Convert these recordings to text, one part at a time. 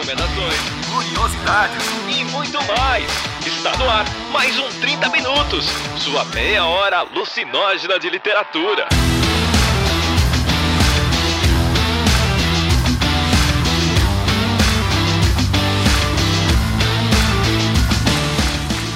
recomendações, curiosidades e muito mais. Está no ar mais um 30 Minutos, sua meia hora alucinógena de literatura.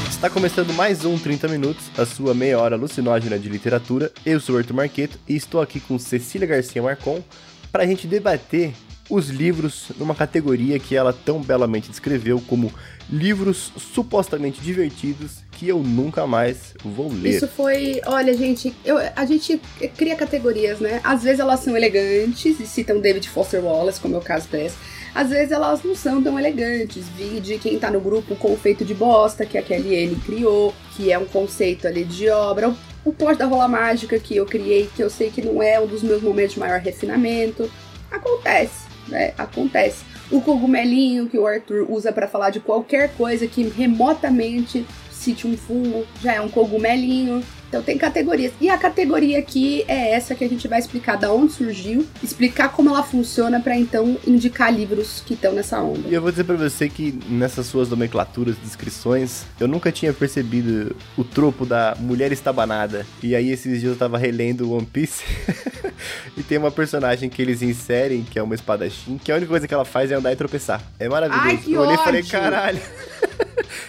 Está começando mais um 30 Minutos, a sua meia hora alucinógena de literatura. Eu sou o Arthur Marqueto e estou aqui com Cecília Garcia Marcon para a gente debater os livros numa categoria que ela tão belamente descreveu como livros supostamente divertidos que eu nunca mais vou ler. Isso foi, olha, gente, eu, a gente cria categorias, né? Às vezes elas são elegantes e citam David Foster Wallace, como é o caso desse. Às vezes elas não são tão elegantes. Vi de quem tá no grupo Confeito de Bosta, que a Kelly ele criou, que é um conceito ali de obra. O plot da Rola Mágica que eu criei, que eu sei que não é um dos meus momentos de maior refinamento. Acontece, né? Acontece. O cogumelinho que o Arthur usa para falar de qualquer coisa que remotamente cite um fungo, já é um cogumelinho. Então tem categorias. E a categoria aqui é essa que a gente vai explicar da onde surgiu, explicar como ela funciona para então indicar livros que estão nessa onda. E eu vou dizer para você que nessas suas nomenclaturas, descrições, eu nunca tinha percebido o tropo da mulher estabanada. E aí esses dias eu tava relendo One Piece e tem uma personagem que eles inserem, que é uma espadachim, que a única coisa que ela faz é andar e tropeçar. É maravilhoso. Ai, que eu olhei e falei, caralho.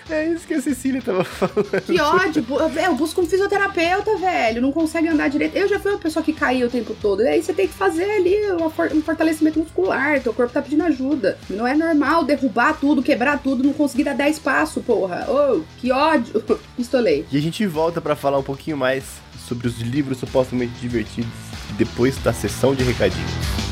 É isso que a Cecília tava falando. Que ódio! Eu busco um fisioterapeuta, velho. Não consegue andar direito. Eu já fui uma pessoa que caía o tempo todo. E aí você tem que fazer ali um fortalecimento muscular. Teu corpo tá pedindo ajuda. Não é normal derrubar tudo, quebrar tudo, não conseguir dar 10 passos, porra. Ô, que ódio! Pistolei. E a gente volta para falar um pouquinho mais sobre os livros supostamente divertidos depois da sessão de recadinhos.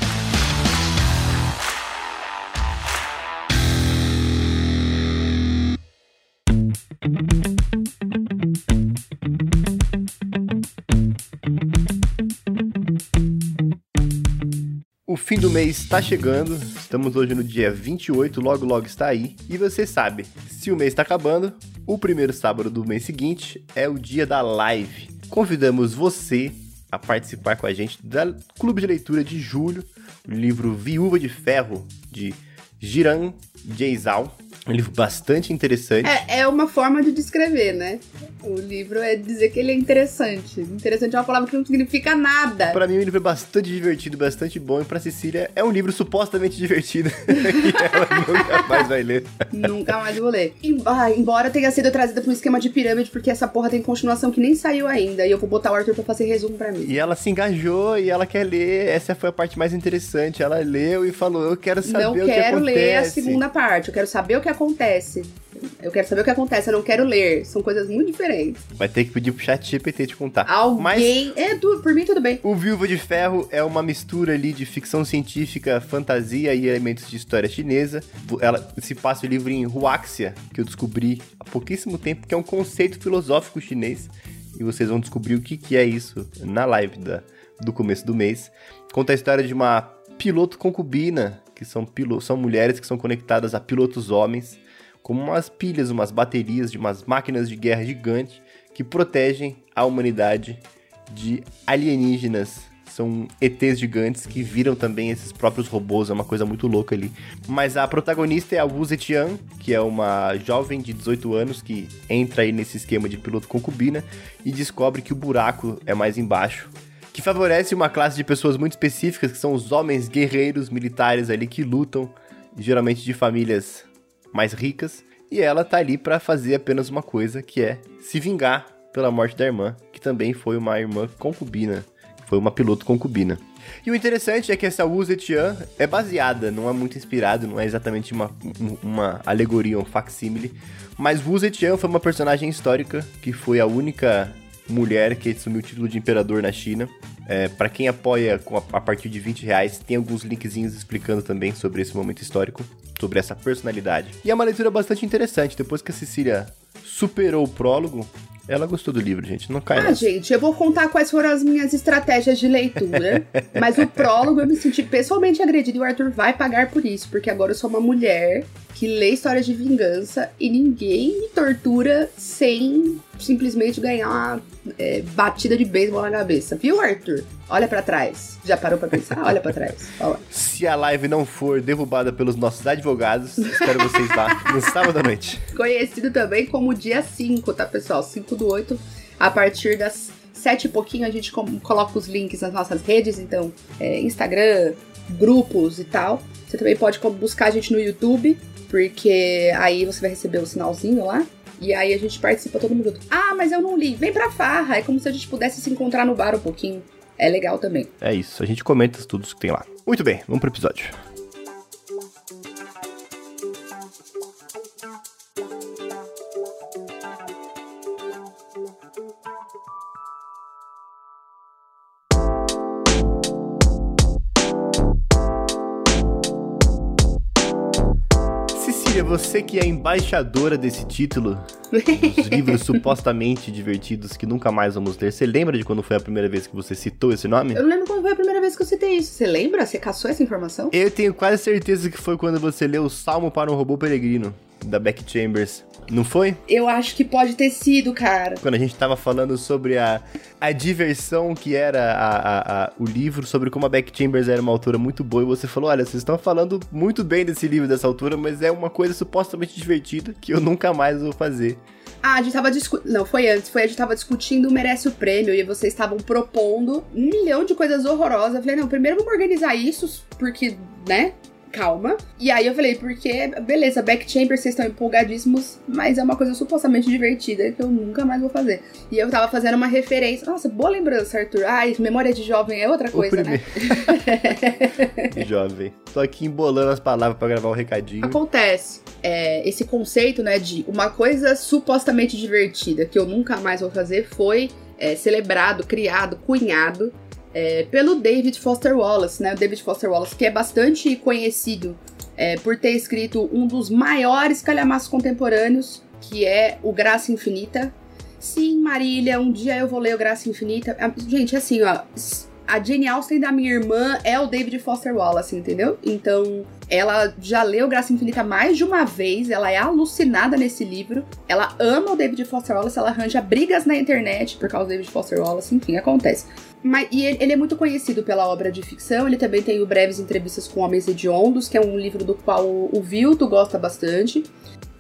Do mês está chegando, estamos hoje no dia 28, logo logo está aí. E você sabe, se o mês está acabando, o primeiro sábado do mês seguinte é o dia da live. Convidamos você a participar com a gente da Clube de Leitura de Julho, o livro Viúva de Ferro, de Jiran Jaisal. Um livro bastante interessante. É, é uma forma de descrever, né? O livro é dizer que ele é interessante. Interessante é uma palavra que não significa nada. Pra mim, o livro é bastante divertido, bastante bom. E pra Cecília, é um livro supostamente divertido. que ela nunca mais vai ler. Nunca mais vou ler. Em- embora tenha sido trazida pra um esquema de pirâmide, porque essa porra tem continuação que nem saiu ainda. E eu vou botar o Arthur pra fazer resumo pra mim. E ela se engajou e ela quer ler. Essa foi a parte mais interessante. Ela leu e falou: Eu quero saber não o que quero acontece. ler a segunda parte. Eu quero saber o que acontece. Eu quero saber o que acontece, eu não quero ler. São coisas muito diferentes. Vai ter que pedir pro chat GPT te contar. Mas Alguém. É, tu, por mim tudo bem. o Viúva de Ferro é uma mistura ali de ficção científica, fantasia e elementos de história chinesa. Ela se passa o livro em Huaxia, que eu descobri há pouquíssimo tempo, que é um conceito filosófico chinês. E vocês vão descobrir o que, que é isso na live da, do começo do mês. Conta a história de uma piloto concubina, que são, pilo, são mulheres que são conectadas a pilotos homens, como umas pilhas, umas baterias de umas máquinas de guerra gigante que protegem a humanidade de alienígenas. São ETs gigantes que viram também esses próprios robôs, é uma coisa muito louca ali. Mas a protagonista é a Wu Zetian, que é uma jovem de 18 anos que entra aí nesse esquema de piloto concubina e descobre que o buraco é mais embaixo. Que favorece uma classe de pessoas muito específicas, que são os homens guerreiros militares ali que lutam, geralmente de famílias mais ricas. E ela tá ali pra fazer apenas uma coisa, que é se vingar pela morte da irmã, que também foi uma irmã concubina, foi uma piloto concubina. E o interessante é que essa Wu Zetian é baseada, não é muito inspirado, não é exatamente uma, um- uma alegoria, um facsímile, mas Wu Zetian foi uma personagem histórica que foi a única mulher que assumiu o título de imperador na China. É, para quem apoia a, a partir de 20 reais, tem alguns linkzinhos explicando também sobre esse momento histórico, sobre essa personalidade. E é uma leitura bastante interessante. Depois que a Cecília superou o prólogo, ela gostou do livro, gente. Não cai Ah, nessa. gente, eu vou contar quais foram as minhas estratégias de leitura. mas o prólogo eu me senti pessoalmente agredida e o Arthur vai pagar por isso, porque agora eu sou uma mulher que lê histórias de vingança e ninguém me tortura sem simplesmente ganhar uma é, batida de beisebol na cabeça. Viu, Arthur? Olha para trás. Já parou pra pensar? Olha para trás. Fala. Se a live não for derrubada pelos nossos advogados, espero vocês lá no sábado à noite. Conhecido também como dia 5, tá, pessoal? 5 do 8, a partir das 7 e pouquinho a gente coloca os links nas nossas redes, então, é, Instagram, grupos e tal. Você também pode buscar a gente no YouTube, porque aí você vai receber o sinalzinho lá. E aí a gente participa todo mundo. Ah, mas eu não li. Vem pra farra. É como se a gente pudesse se encontrar no bar um pouquinho. É legal também. É isso, a gente comenta tudo que tem lá. Muito bem, vamos pro episódio. Você que é embaixadora desse título, dos livros supostamente divertidos que nunca mais vamos ler, você lembra de quando foi a primeira vez que você citou esse nome? Eu não lembro quando foi a primeira vez que eu citei isso. Você lembra? Você caçou essa informação? Eu tenho quase certeza que foi quando você leu o Salmo para um Robô Peregrino, da Beck Chambers. Não foi? Eu acho que pode ter sido, cara. Quando a gente tava falando sobre a, a diversão que era a, a, a, o livro, sobre como a Beck Chambers era uma autora muito boa, e você falou: olha, vocês estão falando muito bem desse livro dessa autora, mas é uma coisa supostamente divertida que eu nunca mais vou fazer. Ah, a gente tava discutindo. Não, foi antes. Foi a gente tava discutindo o Merece o Prêmio e vocês estavam propondo um milhão de coisas horrorosas. Eu falei, não, primeiro vamos organizar isso, porque, né? Calma. E aí eu falei, porque, beleza, Back Chamber, vocês estão empolgadíssimos, mas é uma coisa supostamente divertida que eu nunca mais vou fazer. E eu tava fazendo uma referência. Nossa, boa lembrança, Arthur. Ai, memória de jovem é outra coisa, né? jovem. Tô aqui embolando as palavras para gravar um recadinho. Acontece. É, esse conceito, né, de uma coisa supostamente divertida que eu nunca mais vou fazer foi é, celebrado, criado, cunhado é, pelo David Foster Wallace, né? O David Foster Wallace, que é bastante conhecido é, por ter escrito um dos maiores calhamaços contemporâneos, que é o Graça Infinita. Sim, Marília, um dia eu vou ler o Graça Infinita. Ah, gente, assim, ó, a Jane Austen da minha irmã é o David Foster Wallace, entendeu? Então, ela já leu Graça Infinita mais de uma vez, ela é alucinada nesse livro, ela ama o David Foster Wallace, ela arranja brigas na internet por causa do David Foster Wallace, enfim, acontece. Mas, e ele é muito conhecido pela obra de ficção, ele também tem o Breves Entrevistas com Homens Hediondos, que é um livro do qual o Vilto gosta bastante.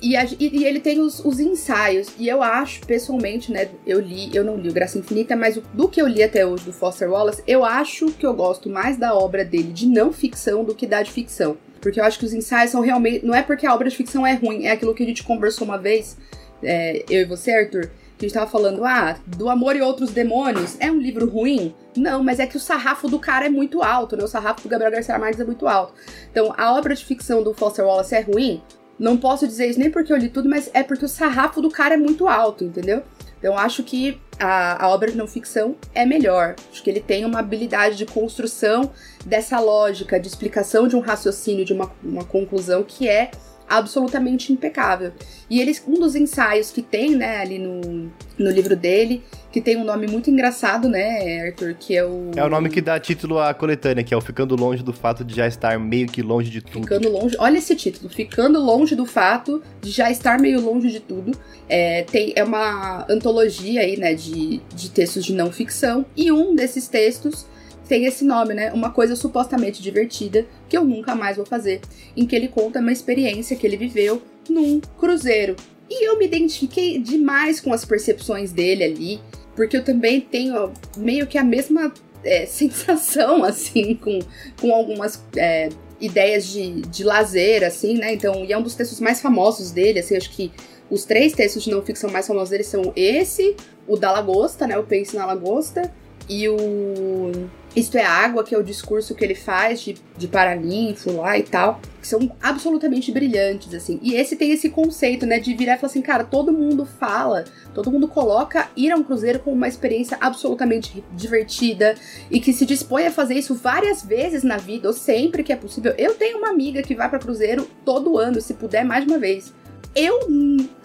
E, a, e, ele tem os, os, ensaios. E eu acho, pessoalmente, né? Eu li, eu não li o Graça Infinita, mas o, do que eu li até hoje do Foster Wallace, eu acho que eu gosto mais da obra dele de não ficção do que da de ficção. Porque eu acho que os ensaios são realmente. Não é porque a obra de ficção é ruim, é aquilo que a gente conversou uma vez, é, eu e você, Arthur, a gente tava falando, ah, do Amor e Outros Demônios, é um livro ruim? Não, mas é que o sarrafo do cara é muito alto, né? O sarrafo do Gabriel Garcia Marques é muito alto. Então, a obra de ficção do Foster Wallace é ruim? Não posso dizer isso nem porque eu li tudo, mas é porque o sarrafo do cara é muito alto, entendeu? Então acho que a, a, obra de não ficção é melhor. Acho que ele tem uma habilidade de construção dessa lógica, de explicação de um raciocínio, de uma, uma conclusão que é absolutamente impecável. E eles, um dos ensaios que tem, né, ali no, no livro dele, que tem um nome muito engraçado, né, Arthur, que é o... É o nome que dá título à coletânea, que é o Ficando Longe do Fato de Já Estar Meio que Longe de Tudo. Ficando Longe, olha esse título, Ficando Longe do Fato de Já Estar Meio Longe de Tudo. É, tem, é uma antologia aí, né, de, de textos de não ficção, e um desses textos tem esse nome, né? Uma coisa supostamente divertida que eu nunca mais vou fazer, em que ele conta uma experiência que ele viveu num cruzeiro. E eu me identifiquei demais com as percepções dele ali, porque eu também tenho meio que a mesma é, sensação, assim, com, com algumas é, ideias de, de lazer, assim, né? Então, e é um dos textos mais famosos dele, assim, acho que os três textos de não ficção mais famosos dele são esse, o da Lagosta, né? O Pense na Lagosta, e o Isto é Água, que é o discurso que ele faz de, de paraninfo lá e tal, que são absolutamente brilhantes, assim. E esse tem esse conceito, né, de virar e falar assim, cara, todo mundo fala, todo mundo coloca ir a um cruzeiro como uma experiência absolutamente divertida e que se dispõe a fazer isso várias vezes na vida, ou sempre que é possível. Eu tenho uma amiga que vai para cruzeiro todo ano, se puder mais de uma vez. Eu.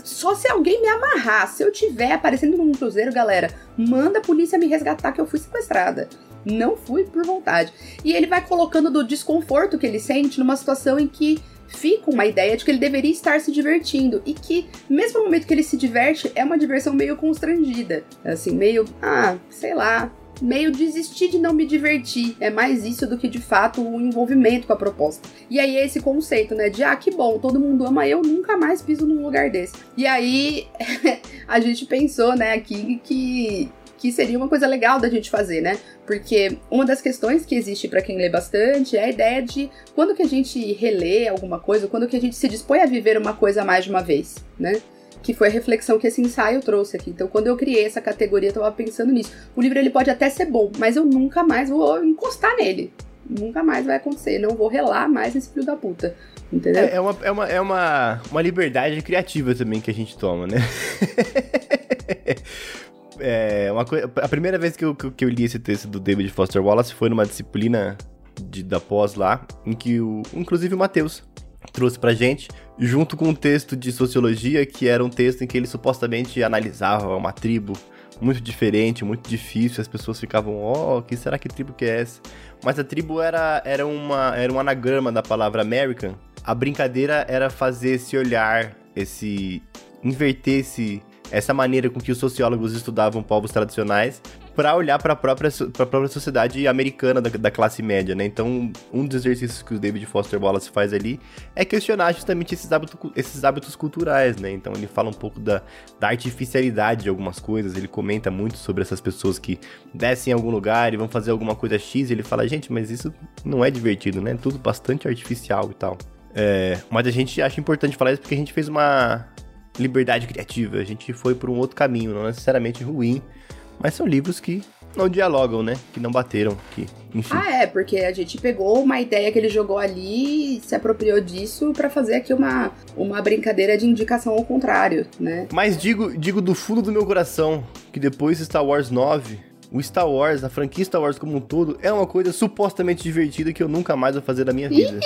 Só se alguém me amarrar, se eu tiver aparecendo num cruzeiro, galera, manda a polícia me resgatar que eu fui sequestrada. Não fui por vontade. E ele vai colocando do desconforto que ele sente numa situação em que fica uma ideia de que ele deveria estar se divertindo e que, mesmo no momento que ele se diverte, é uma diversão meio constrangida. Assim, meio, ah, sei lá, meio desistir de não me divertir. É mais isso do que de fato o envolvimento com a proposta. E aí é esse conceito, né? De ah, que bom, todo mundo ama, eu nunca mais piso num lugar desse. E aí a gente pensou, né, aqui que que seria uma coisa legal da gente fazer, né? Porque uma das questões que existe para quem lê bastante é a ideia de quando que a gente relê alguma coisa, quando que a gente se dispõe a viver uma coisa mais de uma vez, né? Que foi a reflexão que esse ensaio trouxe aqui. Então, quando eu criei essa categoria, eu tava pensando nisso. O livro ele pode até ser bom, mas eu nunca mais vou encostar nele. Nunca mais vai acontecer. Não vou relar mais esse filho da puta. Entendeu? É, é, uma, é, uma, é uma, uma liberdade criativa também que a gente toma, né? é, uma coisa, a primeira vez que eu, que eu li esse texto do David Foster Wallace foi numa disciplina de, da pós lá, em que o, inclusive o Matheus trouxe pra gente, junto com um texto de sociologia, que era um texto em que ele supostamente analisava uma tribo muito diferente, muito difícil, as pessoas ficavam, ó, oh, que será que tribo que é essa? Mas a tribo era, era, uma, era um anagrama da palavra American. A brincadeira era fazer esse olhar, esse inverter esse, essa maneira com que os sociólogos estudavam povos tradicionais para olhar para a própria, própria sociedade americana da, da, classe média, né? Então, um dos exercícios que o David Foster Wallace faz ali é questionar justamente esses hábitos, esses hábitos culturais, né? Então, ele fala um pouco da, da artificialidade de algumas coisas, ele comenta muito sobre essas pessoas que descem em algum lugar e vão fazer alguma coisa X, e ele fala, gente, mas isso não é divertido, né? Tudo bastante artificial e tal. É, mas a gente acha importante falar isso porque a gente fez uma, liberdade criativa. A gente foi por um outro caminho, não necessariamente ruim, mas são livros que não dialogam, né? Que não bateram, que, enfim. Ah, é, porque a gente pegou uma ideia que ele jogou ali e se apropriou disso para fazer aqui uma, uma brincadeira de indicação ao contrário, né? Mas digo, digo do fundo do meu coração que depois Star Wars 9, o Star Wars, a franquia Star Wars como um todo, é uma coisa supostamente divertida que eu nunca mais vou fazer na minha vida.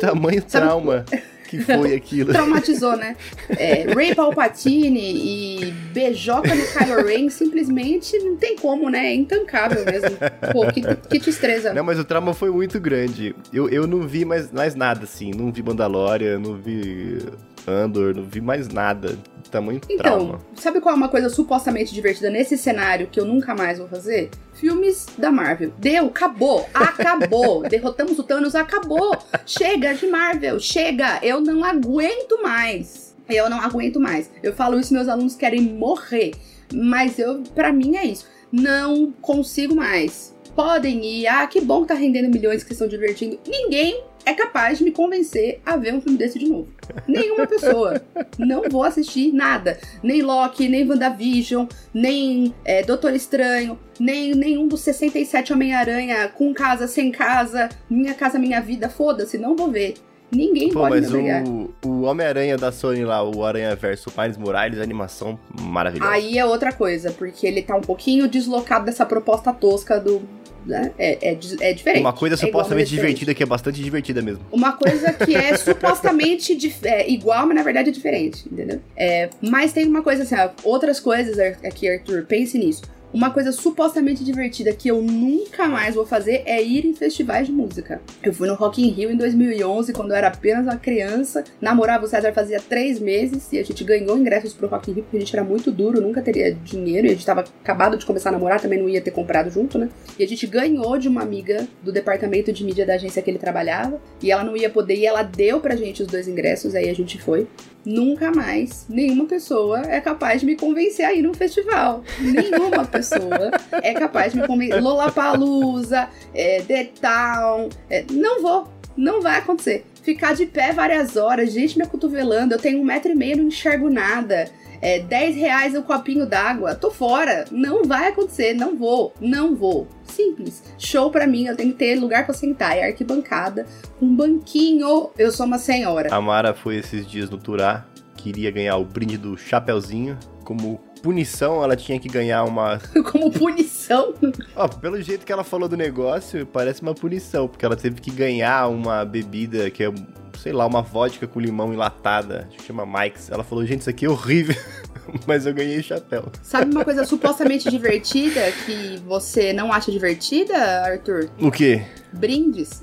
Tamanho trauma. Que foi aquilo. Traumatizou, né? É, Ray Palpatine e beijoca no Kylo Ren simplesmente não tem como, né? É intancável mesmo. Pô, que, que tristeza. Não, mas o trauma foi muito grande. Eu, eu não vi mais, mais nada, assim. Não vi Mandalorian, não vi Andor, não vi mais nada. Tamanho então, trauma. sabe qual é uma coisa supostamente divertida nesse cenário que eu nunca mais vou fazer? Filmes da Marvel. Deu, acabou, acabou. Derrotamos o Thanos, acabou. Chega de Marvel, chega. Eu não aguento mais. Eu não aguento mais. Eu falo isso, meus alunos querem morrer. Mas eu, para mim é isso. Não consigo mais. Podem ir, ah, que bom que tá rendendo milhões que estão divertindo. Ninguém é capaz de me convencer a ver um filme desse de novo. Nenhuma pessoa. Não vou assistir nada. Nem Loki, nem WandaVision, nem é, Doutor Estranho, nem nenhum dos 67 Homem-Aranha com casa, sem casa, minha casa, minha vida, foda-se, não vou ver. Ninguém Pô, pode mas o, o Homem-Aranha da Sony lá, o Aranha Verso Miles Morales, animação maravilhosa. Aí é outra coisa, porque ele tá um pouquinho deslocado dessa proposta tosca do, né? É, é, é diferente. Uma coisa é supostamente divertida que é bastante divertida mesmo. Uma coisa que é supostamente é, igual, mas na verdade é diferente, entendeu? É, mas tem uma coisa assim, ó, outras coisas aqui, Arthur, pense nisso. Uma coisa supostamente divertida que eu nunca mais vou fazer é ir em festivais de música. Eu fui no Rock in Rio em 2011, quando eu era apenas uma criança. Namorava o César fazia três meses e a gente ganhou ingressos pro Rock in Rio porque a gente era muito duro, nunca teria dinheiro e a gente tava acabado de começar a namorar, também não ia ter comprado junto, né? E a gente ganhou de uma amiga do departamento de mídia da agência que ele trabalhava e ela não ia poder e ela deu pra gente os dois ingressos, aí a gente foi nunca mais nenhuma pessoa é capaz de me convencer a ir num festival. Nenhuma pessoa é capaz de me convencer. Lollapalooza, é, The Town, é, não vou, não vai acontecer. Ficar de pé várias horas, gente me acotovelando, eu tenho um metro e meio, não enxergo nada. É, 10 reais um copinho d'água, tô fora. Não vai acontecer, não vou, não vou. Simples. Show pra mim, eu tenho que ter lugar pra sentar. É arquibancada, um banquinho. Eu sou uma senhora. A Mara foi esses dias no Turá, queria ganhar o brinde do Chapeuzinho. Como punição, ela tinha que ganhar uma. Como punição? Ó, pelo jeito que ela falou do negócio, parece uma punição, porque ela teve que ganhar uma bebida que é sei lá, uma vodka com limão enlatada, chama Mike's. Ela falou, gente, isso aqui é horrível, mas eu ganhei chapéu. Sabe uma coisa supostamente divertida que você não acha divertida, Arthur? O quê? Brindes.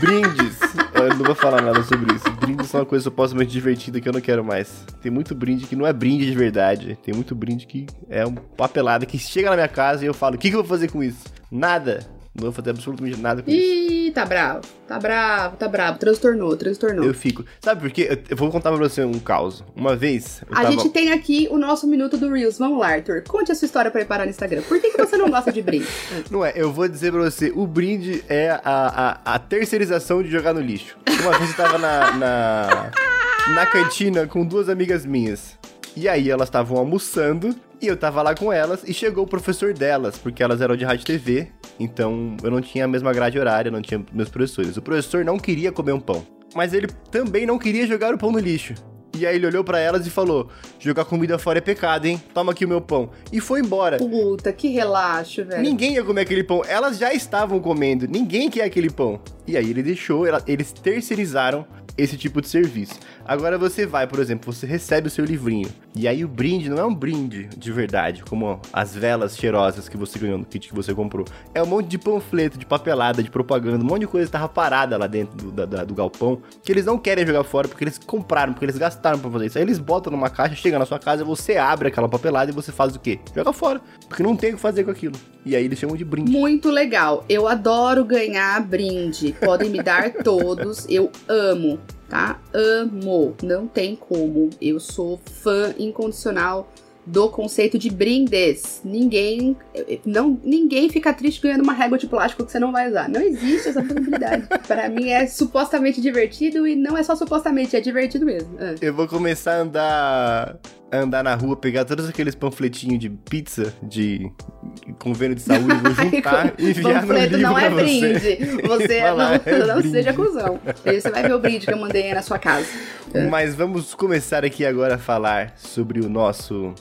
Brindes. eu não vou falar nada sobre isso. Brindes são uma coisa supostamente divertida que eu não quero mais. Tem muito brinde que não é brinde de verdade. Tem muito brinde que é um papelada que chega na minha casa e eu falo, o que, que eu vou fazer com isso? Nada. Não vou fazer absolutamente nada com isso. Ih, tá bravo. Tá bravo, tá bravo. Transtornou, transtornou. Eu fico. Sabe por quê? Eu- Eu vou contar pra você um caos. Uma vez. A tava... gente tem aqui o nosso minuto do Reels. Vamos lá, Arthur. Conte a sua história pra preparar no Instagram. Por que, que você não gosta de brinde? Não é, eu vou dizer pra você, o brinde é a, a, a terceirização de jogar no lixo. Uma vez eu tava na, na, na cantina com duas amigas minhas. E aí elas estavam almoçando e eu tava lá com elas e chegou o professor delas, porque elas eram de rádio TV, então eu não tinha a mesma grade horária, não tinha meus professores. O professor não queria comer um pão, mas ele também não queria jogar o pão no lixo. E aí ele olhou pra elas e falou: "Jogar comida fora é pecado, hein? Toma aqui o meu pão." E foi embora. Puta, que relaxo, velho. Ninguém ia comer aquele pão. Elas já estavam comendo. Ninguém quer aquele pão. E aí ele deixou, eles terceirizaram esse tipo de serviço. Agora você vai, por exemplo, você recebe o seu livrinho. E aí o brinde não é um brinde de verdade, como as velas cheirosas que você ganhou no kit que você comprou. É um monte de panfleto, de papelada, de propaganda, um monte de coisa que tava parada lá dentro do, da- do galpão, que eles não querem jogar fora porque eles compraram, porque eles gastaram pra fazer isso. Aí eles botam numa caixa, chega na sua casa, você abre aquela papelada e você faz o quê? Joga fora. Porque não tem o que fazer com aquilo. E aí eles chamam de brinde. Muito legal. Eu adoro ganhar brinde. Podem me dar todos. Eu amo, tá? Amo. Não tem como. Eu sou fã incondicional do conceito de brindes. Ninguém não ninguém fica triste ganhando uma régua de plástico que você não vai usar. Não existe essa possibilidade. Para mim é supostamente divertido e não é só supostamente, é divertido mesmo. Ah. Eu vou começar a andar, andar na rua, pegar todos aqueles panfletinhos de pizza, de convênio de saúde, vou juntar e enviar no Panfleto livro não é pra você. brinde. Você lá, não, é não brinde. seja cuzão. Você vai ver o brinde que eu mandei aí na sua casa. Mas vamos começar aqui agora a falar sobre o nosso...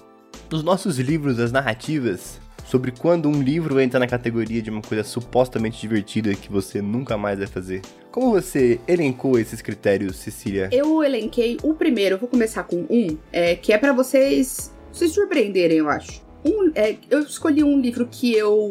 Os nossos livros, as narrativas, sobre quando um livro entra na categoria de uma coisa supostamente divertida que você nunca mais vai fazer. Como você elencou esses critérios, Cecília? Eu elenquei o primeiro, vou começar com um, é, que é pra vocês se surpreenderem, eu acho. Um, é, eu escolhi um livro que eu.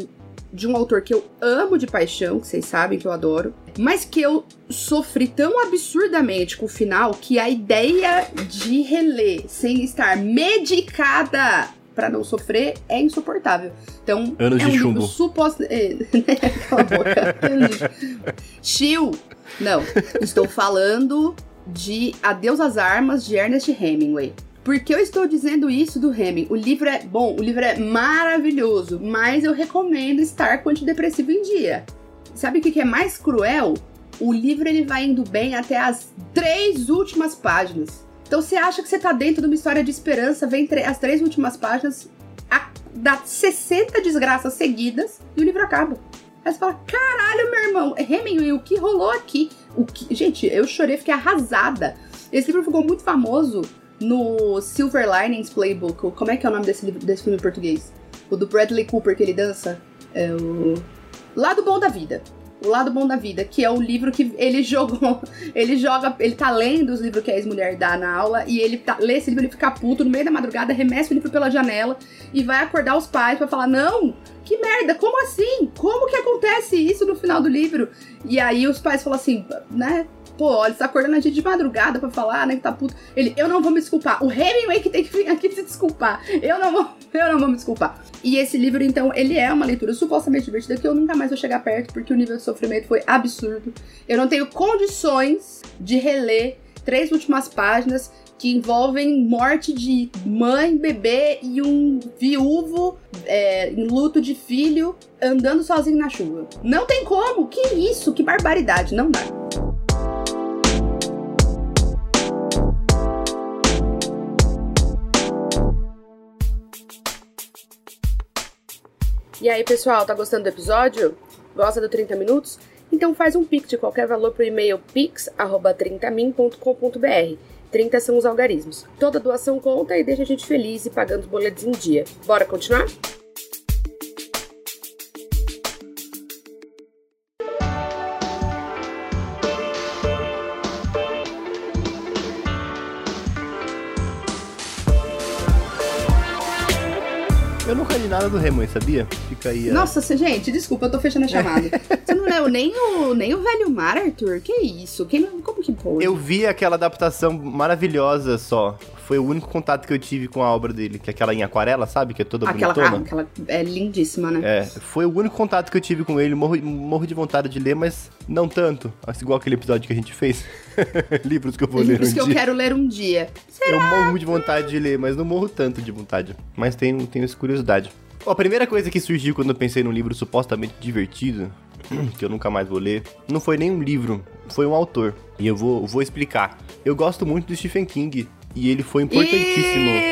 de um autor que eu amo de paixão, que vocês sabem que eu adoro, mas que eu sofri tão absurdamente com o final que a ideia de reler sem estar medicada pra não sofrer é insuportável. Então, Anos é de um livro chumbo. suposto. É, cala a boca. De- Chill! Não, estou falando de Adeus às Armas, de Ernest Hemingway. Por que eu estou dizendo isso do Hemingway? O livro é bom, o livro é maravilhoso, mas eu recomendo estar com antidepressivo em dia. Sabe o que é mais cruel? O livro ele vai indo bem até as três últimas páginas. Então você acha que você tá dentro de uma história de esperança, vem as três últimas páginas, a- dá 60 desgraças seguidas e o livro acaba. Aí você fala, caralho, meu irmão, Hemingway, o que rolou aqui? O que... Gente, eu chorei, fiquei arrasada. Esse livro ficou muito famoso no Silver Linings Playbook. Como é que é o nome desse, livro, desse filme em português? O do Bradley Cooper que ele dança? É o... Lado Bom da Vida. O Lado Bom da Vida, que é o livro que ele jogou. Ele joga. Ele tá lendo os livros que a ex-mulher dá na aula. E ele tá, lê esse livro, ele fica puto no meio da madrugada, remessa o livro pela janela e vai acordar os pais pra falar: Não, que merda, como assim? Como que acontece isso no final do livro? E aí os pais falam assim, né? Pô, você tá acordando a gente de madrugada pra falar, né, que tá puto. Ele, eu não vou me desculpar. O Hemingway que tem que vir aqui se desculpar. Eu não vou, eu não vou me desculpar. E esse livro, então, ele é uma leitura supostamente divertida que eu nunca mais vou chegar perto, porque o nível de sofrimento foi absurdo. Eu não tenho condições de reler três últimas páginas que envolvem morte de mãe, bebê e um viúvo é, em luto de filho andando sozinho na chuva. Não tem como! Que isso? Que barbaridade! Não dá. E aí, pessoal, tá gostando do episódio? Gosta do 30 minutos? Então faz um pix de qualquer valor pro e-mail pix@30min.com.br. 30 são os algarismos. Toda doação conta e deixa a gente feliz e pagando os boletos em dia. Bora continuar? Nada do Hemingway, sabia? Fica aí. a- Nossa, gente, desculpa, eu tô fechando a chamada. Você não leu nem o, nem o Velho Mar, Arthur? Que isso? Quem, como que pôde? Eu vi aquela adaptação maravilhosa só. Foi o único contato que eu tive com a obra dele, que é aquela em aquarela, sabe? Que é toda Aquela, bonitona. ah, aquela é lindíssima, né? É, foi o único contato que eu tive com ele. Morro, morro de vontade de ler, mas não tanto. Assim, Igual aquele episódio que a gente fez. Livros que eu vou ler Livros um que eu dia. quero ler um dia. Eu morro de vontade de ler, mas não morro tanto de vontade. Mas tenho, tenho essa curiosidade. Ó, a primeira coisa que surgiu quando eu pensei num livro supostamente divertido, que eu nunca mais vou ler, não foi nem um livro, foi um autor. E eu vou, vou explicar. Eu gosto muito do Stephen King. E ele foi importantíssimo.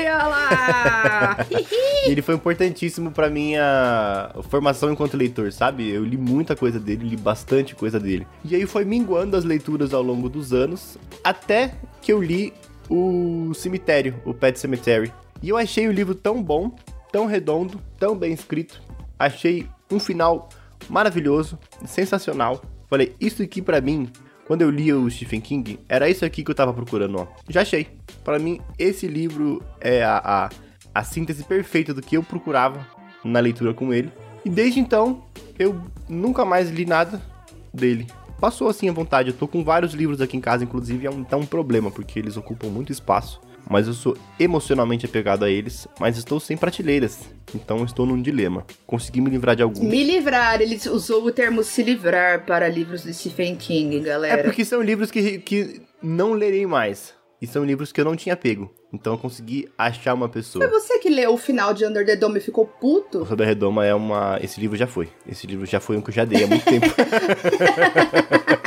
Ele foi importantíssimo pra minha formação enquanto leitor, sabe? Eu li muita coisa dele, li bastante coisa dele. E aí foi minguando as leituras ao longo dos anos, até que eu li o Cemitério, o Pet Cemetery. E eu achei o livro tão bom, tão redondo, tão bem escrito. Achei um final maravilhoso, sensacional. Falei, isso aqui pra mim, quando eu li o Stephen King, era isso aqui que eu tava procurando, ó. Já achei. Pra mim, esse livro é a, a, a síntese perfeita do que eu procurava na leitura com ele. E desde então, eu nunca mais li nada dele. Passou assim à vontade. Eu tô com vários livros aqui em casa, inclusive é um, tá um problema, porque eles ocupam muito espaço. Mas eu sou emocionalmente apegado a eles, mas estou sem prateleiras. Então estou num dilema. Consegui me livrar de alguns. Me livrar, ele usou o termo se livrar para livros de Stephen King, É galera. porque são livros que, que não lerei mais. E são livros que eu não tinha pego. Então eu consegui achar uma pessoa. Foi você que leu o final de Under the Dome e ficou puto? A Redoma é uma. Esse livro já foi. Esse livro já foi um que eu já dei há muito tempo.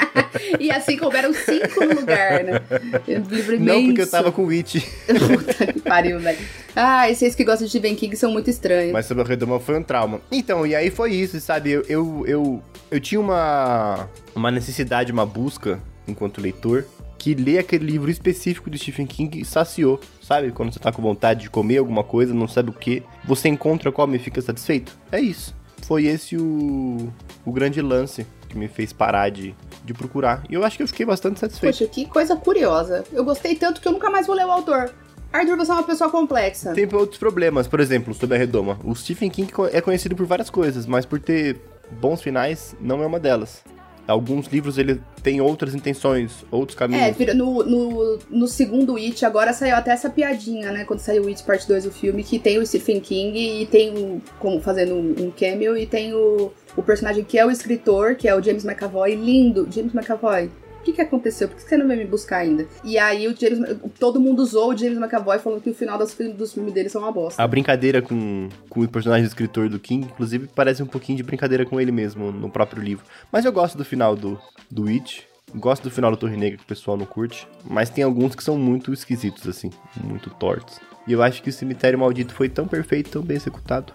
E assim couberam cinco no lugar, né? Um livro imenso. não, porque eu tava com o It. Puta que pariu, velho. Ah, e vocês que gostam de Stephen King são muito estranhos. Mas Sob a Redoma foi um trauma. Então, e aí foi isso, sabe? Eu, eu, eu, eu tinha uma, uma necessidade, uma busca, enquanto leitor, que ler aquele livro específico do Stephen King saciou, sabe? Quando você tá com vontade de comer alguma coisa, não sabe o que, você encontra, come e fica satisfeito. É isso. Foi esse o, o grande lance que me fez parar de, de procurar. E eu acho que eu fiquei bastante satisfeito. Poxa, que coisa curiosa. Eu gostei tanto que eu nunca mais vou ler o autor. Arthur, você é uma pessoa complexa. Tem outros problemas, por exemplo, sobre a Redoma. O Stephen King é conhecido por várias coisas, mas por ter bons finais, não é uma delas. Alguns livros ele tem outras intenções, outros É, caminhos. vira- no, no, no segundo It, agora saiu até essa piadinha, né? Quando saiu o It Parte 2 do filme, que tem o Stephen King e tem o. Como fazendo um, um cameo, e tem o, o personagem que é o escritor, que é o James McAvoy, lindo. James McAvoy. O que, que aconteceu? Por que você não veio me buscar ainda? E aí o James. Todo mundo usou o James McAvoy falando que o final dos, dos filmes dele são uma bosta. A brincadeira com, com o personagem do escritor do King, inclusive, parece um pouquinho de brincadeira com ele mesmo no próprio livro. Mas eu gosto do final do, do It. Gosto do final do Torre Negra que o pessoal não curte. Mas tem alguns que são muito esquisitos, assim. Muito tortos. E eu acho que o Cemitério Maldito foi tão perfeito, tão bem executado.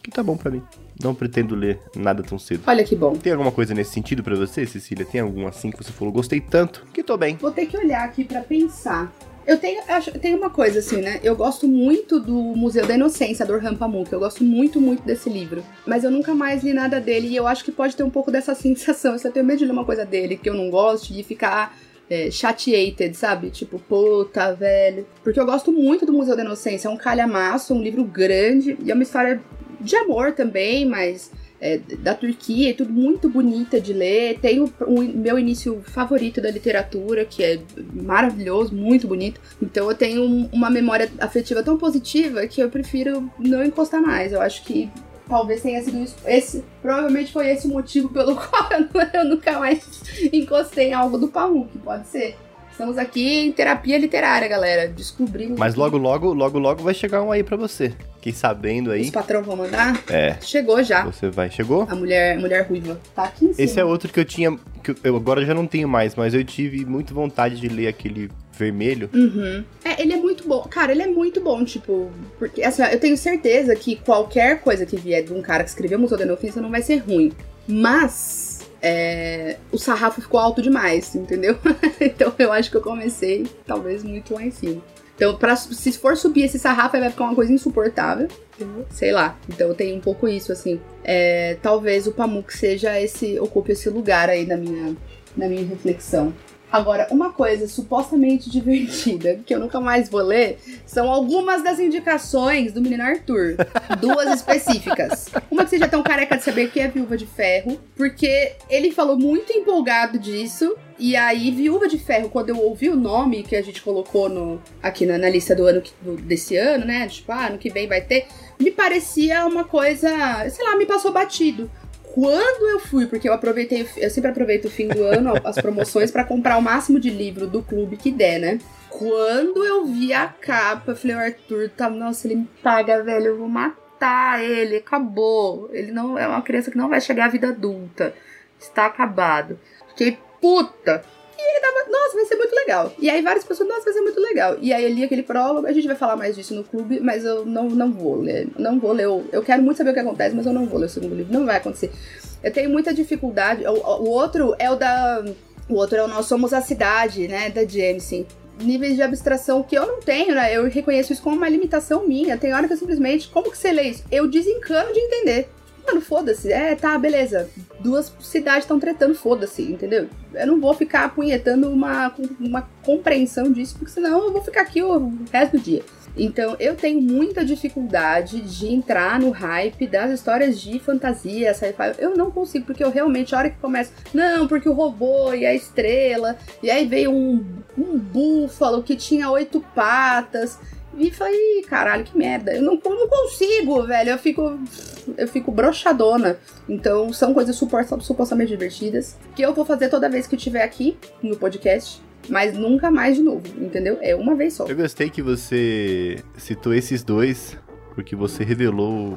Que tá bom pra mim. Não pretendo ler nada tão cedo. Olha que bom. Tem alguma coisa nesse sentido pra você, Cecília? Tem algum assim que você falou? Gostei tanto que tô bem. Vou ter que olhar aqui pra pensar. Eu tenho, acho, tem uma coisa assim, né? Eu gosto muito do Museu da Inocência, do Orhan Pamuk. Eu gosto muito, muito desse livro. Mas eu nunca mais li nada dele e eu acho que pode ter um pouco dessa sensação. Eu só tenho medo de ler uma coisa dele que eu não gosto e ficar é, chateated, sabe? Tipo, puta, velho. Porque eu gosto muito do Museu da Inocência. É um calhamaço, um livro grande e é uma história de amor também, mas é, da Turquia, é tudo muito bonita de ler. Tem o, o meu início favorito da literatura, que é maravilhoso, muito bonito. Então eu tenho um- uma memória afetiva tão positiva que eu prefiro não encostar mais. Eu acho que talvez tenha sido. Esse, provavelmente foi esse o motivo pelo qual eu, eu nunca mais encostei em algo do Pamuk, pode ser. Estamos aqui em terapia literária, galera. Descobrimos. Mas logo, logo, logo, logo vai chegar um aí pra você. Fiquei sabendo Os aí. patrão vão mandar? É. Chegou já. Você vai. Chegou? A mulher, a mulher ruiva. Tá aqui em cima. Esse é outro que eu tinha. Que eu agora já não tenho mais, mas eu tive muita vontade de ler aquele vermelho. Uhum. É, ele é muito bom. Cara, ele é muito bom, tipo. Porque, assim, eu tenho certeza que qualquer coisa que vier de um cara que escreveu Museu da Inofensa não vai ser ruim. Mas. É, o sarrafo ficou alto demais, entendeu? então eu acho que eu comecei, talvez, muito lá em cima. Então, pra, se for subir esse sarrafo, vai ficar uma coisa insuportável. entendeu? Sei lá. Então eu tenho um pouco isso, assim. É, talvez o Pamuk seja esse. ocupe esse lugar aí na minha, na minha reflexão. Agora, uma coisa supostamente divertida, que eu nunca mais vou ler, são algumas das indicações do menino Arthur. Duas específicas. Uma que você já tão careca de saber que é Viúva de Ferro, porque ele falou muito empolgado disso. E aí, Viúva de Ferro, quando eu ouvi o nome que a gente colocou no, aqui na, na lista do ano do, desse ano, né? Tipo, ah, ano que vem vai ter, me parecia uma coisa, sei lá, me passou batido quando eu fui, porque eu aproveitei, eu sempre aproveito o fim do ano, as promoções, para comprar o máximo de livro do clube que der, né? Quando eu vi a capa, eu falei, o Arthur, tá, nossa, ele me paga, velho, eu vou matar ele, acabou. Ele não é uma criança que não vai chegar à vida adulta. Está acabado. Fiquei puta. E ele tava, nossa, vai ser muito legal. E aí várias pessoas, nossa, vai ser muito legal. E aí eu li aquele prólogo, a gente vai falar mais disso no clube, mas eu não, não vou ler. Não vou ler. Eu, eu quero muito saber o que acontece, mas eu não vou ler o segundo livro. Não vai acontecer. Eu tenho muita dificuldade. O, o outro é o da. O outro é o Nós Somos a Cidade, né? Da Jameson níveis de abstração que eu não tenho, né? Eu reconheço isso como uma limitação minha. Tem hora que eu simplesmente, como que você lê isso? Eu desencano de entender. Mano, foda-se. É, tá, beleza. Duas cidades estão tretando, foda-se, entendeu? Eu não vou ficar apunhetando uma, uma compreensão disso, porque senão eu vou ficar aqui o resto do dia. Então, eu tenho muita dificuldade de entrar no hype das histórias de fantasia, sci-fi. Eu não consigo, porque eu realmente, a hora que começa, não, porque o robô e a estrela, e aí veio um, um búfalo que tinha oito patas, e falei, caralho, que merda. Eu não, não consigo, velho. Eu fico. Eu fico brochadona. Então, são coisas supostamente divertidas. Que eu vou fazer toda vez que eu estiver aqui no podcast. Mas nunca mais de novo, entendeu? É uma vez só. Eu gostei que você citou esses dois, porque você revelou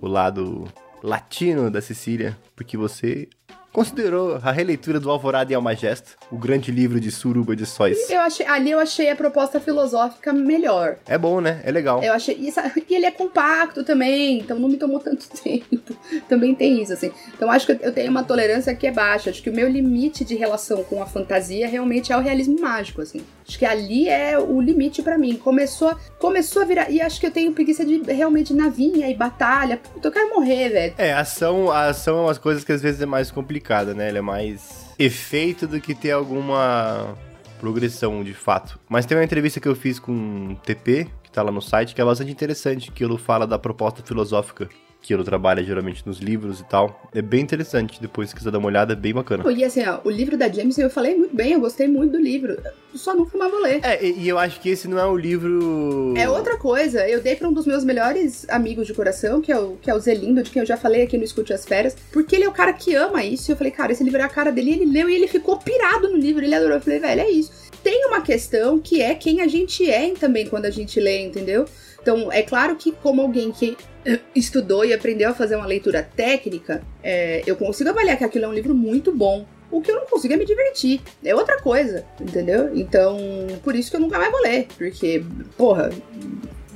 o lado latino da Sicília, porque você considerou a releitura do Alvorada e Almagesta, o grande livro de Suruba de Sóis. Eu achei, ali eu achei a proposta filosófica melhor. É bom, né? É legal. Eu achei isso, e ele é compacto também, então não me tomou tanto tempo. também tem isso assim. Então acho que eu tenho uma tolerância que é baixa. Acho que o meu limite de relação com a fantasia realmente é o realismo mágico, assim. Acho que ali é o limite para mim. Começou, começou a virar e acho que eu tenho preguiça de realmente navinha e batalha. Puta, eu quero morrer, velho. É, ação, a ação é umas coisas que às vezes é mais complicado complicada, né? Ela é mais efeito do que ter alguma progressão de fato. Mas tem uma entrevista que eu fiz com o TP, que tá lá no site, que é bastante interessante, que ele fala da proposta filosófica que ele trabalha geralmente nos livros e tal. É bem interessante, depois se quiser dar uma olhada, é bem bacana. E assim, ó, o livro da James eu falei muito bem, eu gostei muito do livro. Só nunca mais vou ler. É, e, eu acho que esse não é o livro. É outra coisa. Eu dei pra um dos meus melhores amigos de coração, que é o, que é o Zelindo, de quem eu já falei aqui no Escute as Férias, porque ele é o cara que ama isso. E eu falei, cara, esse livro é a cara dele. E ele leu e ele ficou pirado no livro, ele adorou. Eu falei, velho, é isso. Tem uma questão que é quem a gente é também quando a gente lê, entendeu? Então, é claro que, como alguém que estudou e aprendeu a fazer uma leitura técnica, é, eu consigo avaliar que aquilo é um livro muito bom. O que eu não consigo é me divertir. É outra coisa, entendeu? Então, por isso que eu nunca mais vou ler. Porque, porra,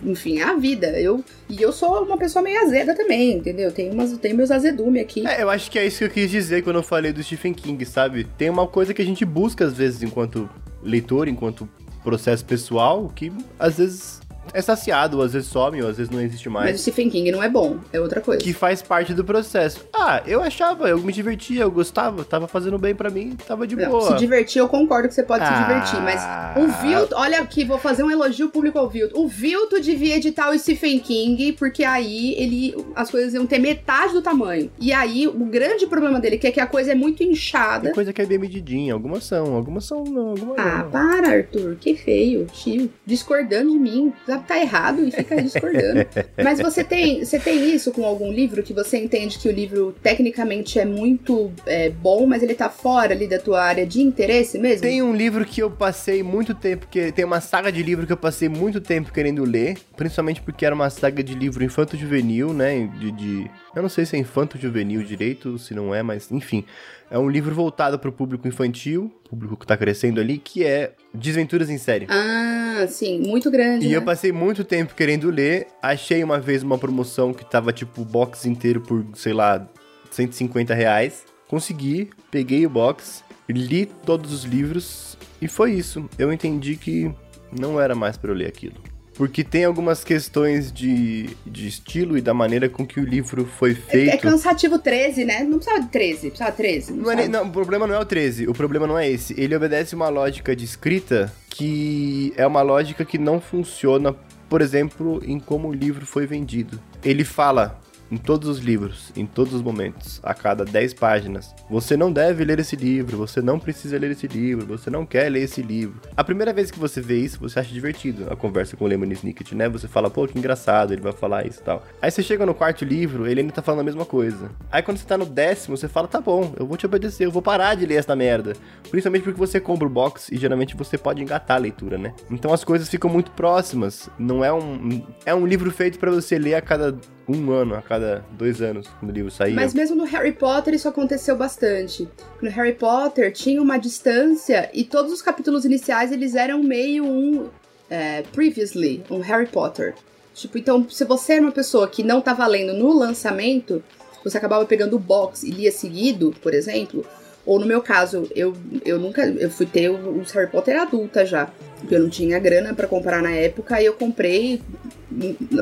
enfim, é a vida. Eu, e eu sou uma pessoa meio azeda também, entendeu? Tem, umas, tem meus azedumes aqui. É, eu acho que é isso que eu quis dizer quando eu falei do Stephen King, sabe? Tem uma coisa que a gente busca às vezes enquanto leitor, enquanto processo pessoal, que às vezes é saciado, às vezes some, ou às vezes não existe mais. Mas o Stephen King não é bom, é outra coisa. Que faz parte do processo. Ah, eu achava, eu me divertia, eu gostava, tava fazendo bem para mim, tava de não, boa. Se divertir, eu concordo que você pode ah. se divertir, mas o Vilto, olha aqui, vou fazer um elogio público ao Vilto. O Vilto devia editar o Stephen King, porque aí ele as coisas iam ter metade do tamanho. E aí, o grande problema dele é que a coisa é muito inchada. Tem coisa que é bem medidinha, algumas são, algumas são não, algumas Ah, não. para, Arthur, que feio, tio. Discordando de mim tá errado e fica discordando. Mas você tem, você tem isso com algum livro que você entende que o livro tecnicamente é muito é, bom, mas ele tá fora ali da tua área de interesse mesmo? Tem um livro que eu passei muito tempo, que tem uma saga de livro que eu passei muito tempo querendo ler, principalmente porque era uma saga de livro infanto-juvenil, né? De, de, Eu não sei se é infanto-juvenil direito, se não é, mas enfim. É um livro voltado para o público infantil, público que está crescendo ali, que é Desventuras em Série. Ah, sim, muito grande. E né? eu passei muito tempo querendo ler. Achei uma vez uma promoção que tava tipo box inteiro por, sei lá, 150 reais. Consegui, peguei o box, li todos os livros e foi isso. Eu entendi que não era mais para eu ler aquilo. Porque tem algumas questões de, de estilo e da maneira com que o livro foi É, feito. é cansativo 13, né? Não precisava de 13, precisava de 13. Não Não é não, o problema não é o 13, o problema não é esse. Ele obedece uma lógica de escrita que é uma lógica que não funciona, por exemplo, em como o livro foi vendido. Ele fala em todos os livros, em todos os momentos, a cada 10 páginas. Você não deve ler esse livro, você não precisa ler esse livro, você não quer ler esse livro. A primeira vez que você vê isso, você acha divertido a conversa com o Lemony Snicket, né? Você fala, pô, que engraçado, ele vai falar isso e tal. Aí você chega no quarto livro, ele ainda tá falando a mesma coisa. Aí quando você tá no décimo, você fala, tá bom, eu vou te obedecer, eu vou parar de ler essa merda. Principalmente porque você compra o box e geralmente você pode engatar a leitura, né? Então as coisas ficam muito próximas. Não é um. É um livro feito pra você ler a cada um ano, a cada dois anos, quando o livro sair. Mas mesmo no Harry Potter isso aconteceu bastante. No Harry Potter tinha uma distância e todos os capítulos iniciais eles eram meio um é, previously, um Harry Potter. Tipo, então se você era uma pessoa que não tava lendo no lançamento, você acabava pegando o box e lia seguido, por exemplo. Ou no meu caso, eu, eu nunca. Eu fui ter os Harry Potter adulta já. Porque eu não tinha grana pra comprar na época e eu comprei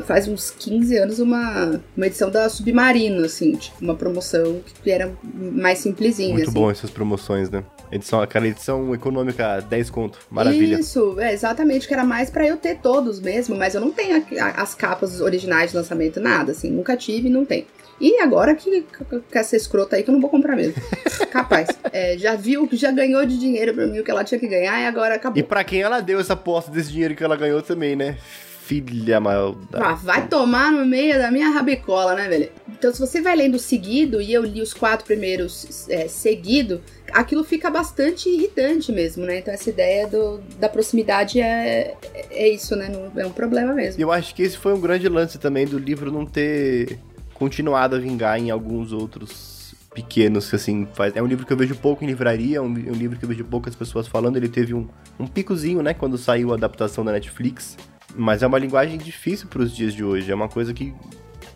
faz uns 15 anos uma, uma edição da Submarino, assim, tipo, uma promoção que era mais simplesinha. Muito assim. bom essas promoções, né? Edição, aquela edição econômica 10 conto. Maravilha. Isso, é, exatamente, que era mais pra eu ter todos mesmo, mas eu não tenho a- a- as capas originais de lançamento, nada, assim, nunca tive e não tem. E agora que, que, que essa escrota aí que eu não vou comprar mesmo. Capaz. É, já viu que já ganhou de dinheiro pra mim o que ela tinha que ganhar e agora acabou. E pra quem ela deu essa aposta desse dinheiro que ela ganhou também, né? Filha maldade. Ah, vai tomar no meio da minha rabicola, né, velho? Então, se você vai lendo seguido, e eu li os quatro primeiros é, seguido, aquilo fica bastante irritante mesmo, né? Então, essa ideia do, da proximidade é, é isso, né? Não- É um problema mesmo. Eu acho que esse foi um grande lance também do livro não ter continuado a vingar em alguns outros pequenos, que assim, faz... é um livro que eu vejo pouco em livraria, um, um livro que eu vejo poucas pessoas falando, ele teve um, um picozinho, né, quando saiu a adaptação da Netflix, mas é uma linguagem difícil para os dias de hoje, é uma coisa que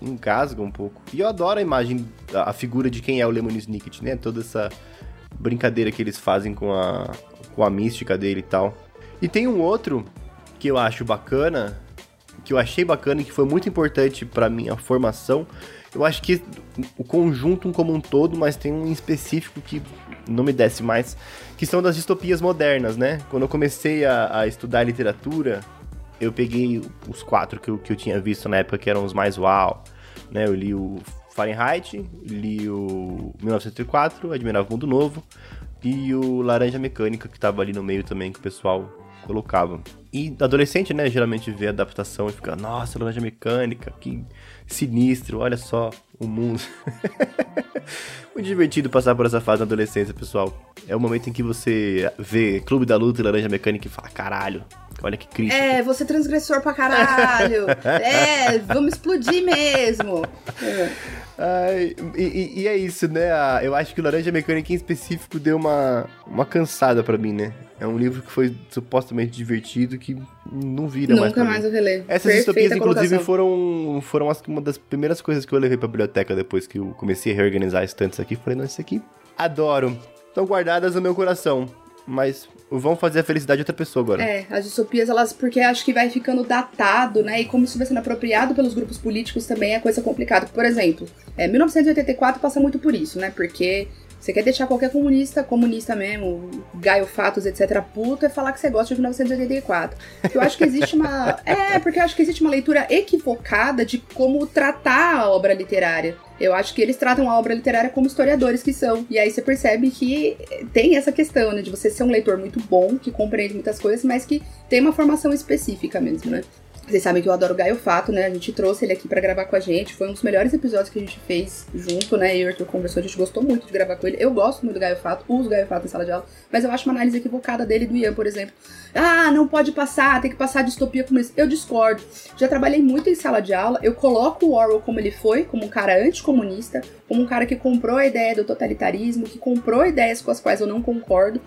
engasga um pouco. E eu adoro a imagem, a, figura de quem é o Lemony Snicket, né, toda essa brincadeira que eles fazem com a, com a mística dele e tal. E tem um outro que eu acho bacana, que eu achei bacana e que foi muito importante pra minha formação. Eu acho que o conjunto como um todo, mas tem um específico que não me desce mais, que são das distopias modernas, né? Quando eu comecei a, a estudar literatura, eu peguei os quatro que eu, que eu tinha visto na época, que eram os mais uau, né? Eu li o Fahrenheit, li o 1904, Admirável Mundo Novo, e o Laranja Mecânica, que tava ali no meio também, que o pessoal colocava. E adolescente, né, geralmente vê a adaptação e fica, nossa, Laranja Mecânica, que sinistro, olha só o mundo. Muito divertido passar por essa fase na adolescência, pessoal. É o momento em que você vê Clube da Luta e Laranja Mecânica e fala, caralho, olha que crítica. É, você é transgressor pra caralho. é, vamos explodir mesmo. É. Ai, e, e- é isso, né? Eu acho que o Laranja Mecânica em específico deu uma, uma cansada pra mim, né? É um livro que foi supostamente divertido que não vira mais Nunca mais eu relevo. Essas Perfeita distopias, inclusive, foram, foram as- uma das primeiras coisas que eu levei pra biblioteca depois que eu comecei a reorganizar estantes aqui. Falei, não, isso aqui adoro. Estão guardadas no meu coração. Mas vão fazer a felicidade de outra pessoa agora. É, as distopias, elas, porque acho que vai ficando datado, né? E como isso vai sendo apropriado pelos grupos políticos também é coisa complicada. Por exemplo, é, 1984 passa muito por isso, né? Porque você quer deixar qualquer comunista, comunista mesmo, Gaio Fatos, etc., puto, é falar que você gosta de 1984. Porque eu acho que existe uma. É, porque eu acho que existe uma leitura equivocada de como tratar a obra literária. Eu acho que eles tratam a obra literária como historiadores que são. E aí você percebe que tem essa questão, né? De você ser um leitor muito bom, que compreende muitas coisas, mas que tem uma formação específica mesmo, né? Vocês sabem que eu adoro o Gaio Fato, né? A gente trouxe ele aqui pra gravar com a gente. Foi um dos melhores episódios que a gente fez junto, né? Eu e o Arthur conversou, a gente gostou muito de gravar com ele. Eu gosto muito do Gaio Fato, uso o Gaio Fato em sala de aula, mas eu acho uma análise equivocada dele do Ian, por exemplo. Ah, não pode passar, tem que passar distopia como isso. Eu discordo. Já trabalhei muito em sala de aula, eu coloco o Orwell como ele foi, como um cara anticomunista, como um cara que comprou a ideia do totalitarismo, que comprou ideias com as quais eu não concordo.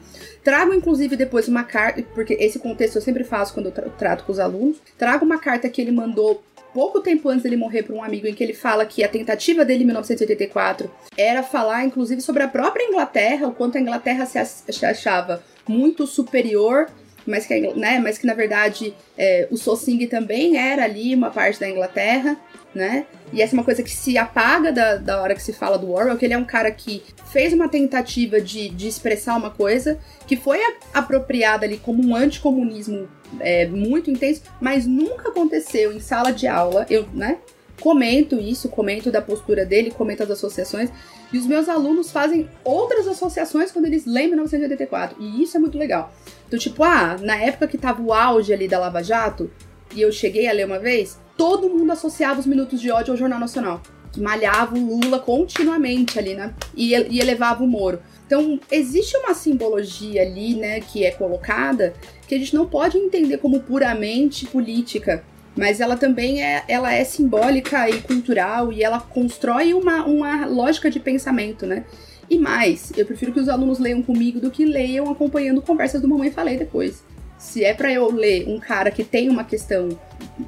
Trago, inclusive, depois uma carta, porque esse contexto eu sempre faço quando eu tra- trato com os alunos. Trago uma carta que ele mandou pouco tempo antes dele morrer para um amigo, em que ele fala que a tentativa dele em 1984 era falar, inclusive, sobre a própria Inglaterra, o quanto a Inglaterra se ach- se achava muito superior mas que, né, mas que na verdade é, o Sosing também era ali uma parte da Inglaterra, né? E essa é uma coisa que se apaga da, da hora que se fala do Orwell, que ele é um cara que fez uma tentativa de, de expressar uma coisa que foi apropriada ali como um anticomunismo é, muito intenso, mas nunca aconteceu em sala de aula, eu, né? Comento isso, comento da postura dele, comento as associações, e os meus alunos fazem outras associações quando eles lembram 1984, e isso é muito legal. Então, tipo, ah, na época que tava o auge ali da Lava Jato, e eu cheguei a ler uma vez, todo mundo associava os minutos de ódio ao Jornal Nacional. Que malhava o Lula continuamente ali, né? E, e elevava o Moro. Então, existe uma simbologia ali, né, que é colocada, que a gente não pode entender como puramente política, mas ela também é, ela é simbólica e cultural e ela constrói uma, uma lógica de pensamento, né? E mais, eu prefiro que os alunos leiam comigo do que leiam acompanhando conversas do Mamãe Falei depois. Se é para eu ler um cara que tem uma questão,